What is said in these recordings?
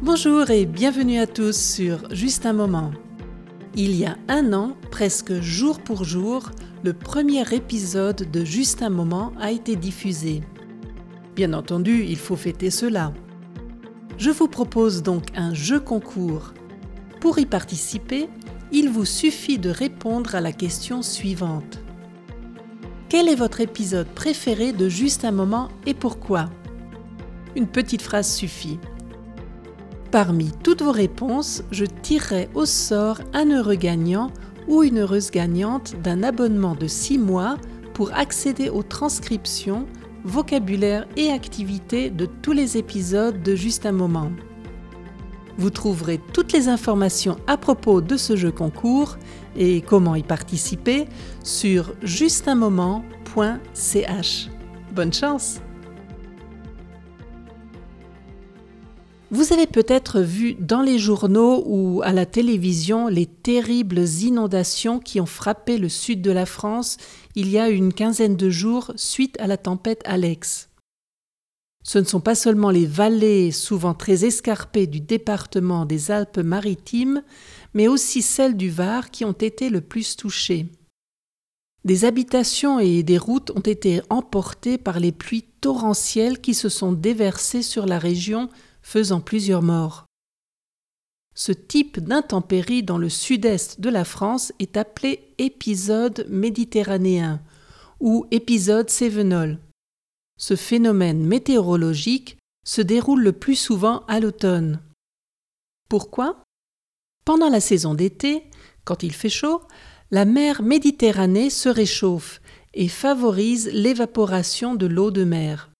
Bonjour et bienvenue à tous sur Juste un moment. Il y a un an, presque jour pour jour, le premier épisode de Juste un moment a été diffusé. Bien entendu, il faut fêter cela. Je vous propose donc un jeu concours. Pour y participer, il vous suffit de répondre à la question suivante. Quel est votre épisode préféré de Juste un moment et pourquoi? Une petite phrase suffit. Parmi toutes vos réponses, je tirerai au sort un heureux gagnant ou une heureuse gagnante d'un abonnement de 6 mois pour accéder aux transcriptions, vocabulaire et activités de tous les épisodes de Juste un moment. Vous trouverez toutes les informations à propos de ce jeu concours et comment y participer sur justunmoment.ch. Bonne chance Vous avez peut-être vu dans les journaux ou à la télévision les terribles inondations qui ont frappé le sud de la France il y a une quinzaine de jours suite à la tempête Alex. Ce ne sont pas seulement les vallées souvent très escarpées du département des Alpes-Maritimes, mais aussi celles du Var qui ont été le plus touchées. Des habitations et des routes ont été emportées par les pluies torrentielles qui se sont déversées sur la région, faisant plusieurs morts. Ce type d'intempérie dans le sud-est de la France est appelé épisode méditerranéen ou épisode sévenol. Ce phénomène météorologique se déroule le plus souvent à l'automne. Pourquoi? Pendant la saison d'été, quand il fait chaud, la mer Méditerranée se réchauffe et favorise l'évaporation de l'eau de mer.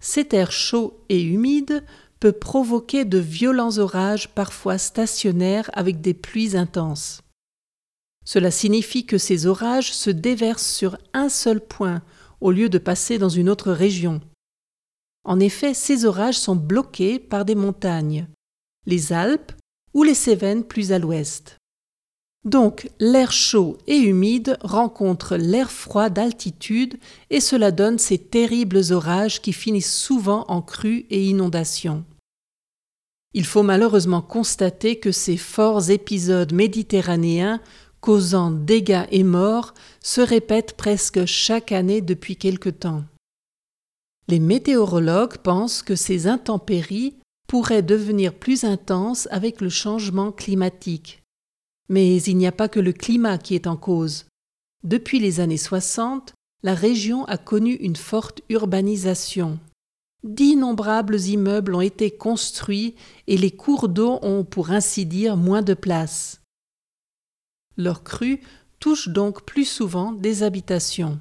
Cet air chaud et humide peut provoquer de violents orages parfois stationnaires avec des pluies intenses. Cela signifie que ces orages se déversent sur un seul point au lieu de passer dans une autre région. En effet, ces orages sont bloqués par des montagnes, les Alpes ou les Cévennes plus à l'ouest. Donc l'air chaud et humide rencontre l'air froid d'altitude et cela donne ces terribles orages qui finissent souvent en crues et inondations. Il faut malheureusement constater que ces forts épisodes méditerranéens causant dégâts et morts se répètent presque chaque année depuis quelque temps. Les météorologues pensent que ces intempéries pourraient devenir plus intenses avec le changement climatique. Mais il n'y a pas que le climat qui est en cause. Depuis les années 60, la région a connu une forte urbanisation. D'innombrables immeubles ont été construits et les cours d'eau ont, pour ainsi dire, moins de place. Leurs crues touchent donc plus souvent des habitations.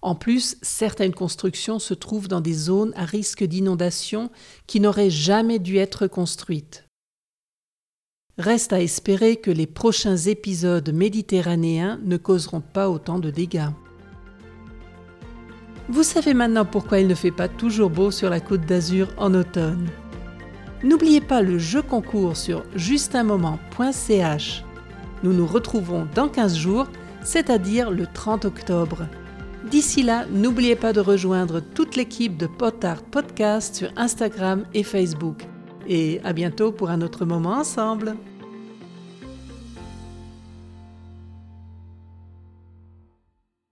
En plus, certaines constructions se trouvent dans des zones à risque d'inondation qui n'auraient jamais dû être construites. Reste à espérer que les prochains épisodes méditerranéens ne causeront pas autant de dégâts. Vous savez maintenant pourquoi il ne fait pas toujours beau sur la côte d'Azur en automne. N'oubliez pas le jeu concours sur justunmoment.ch nous nous retrouvons dans 15 jours, c'est-à-dire le 30 octobre. D'ici là, n'oubliez pas de rejoindre toute l'équipe de Potard Podcast sur Instagram et Facebook. Et à bientôt pour un autre moment ensemble.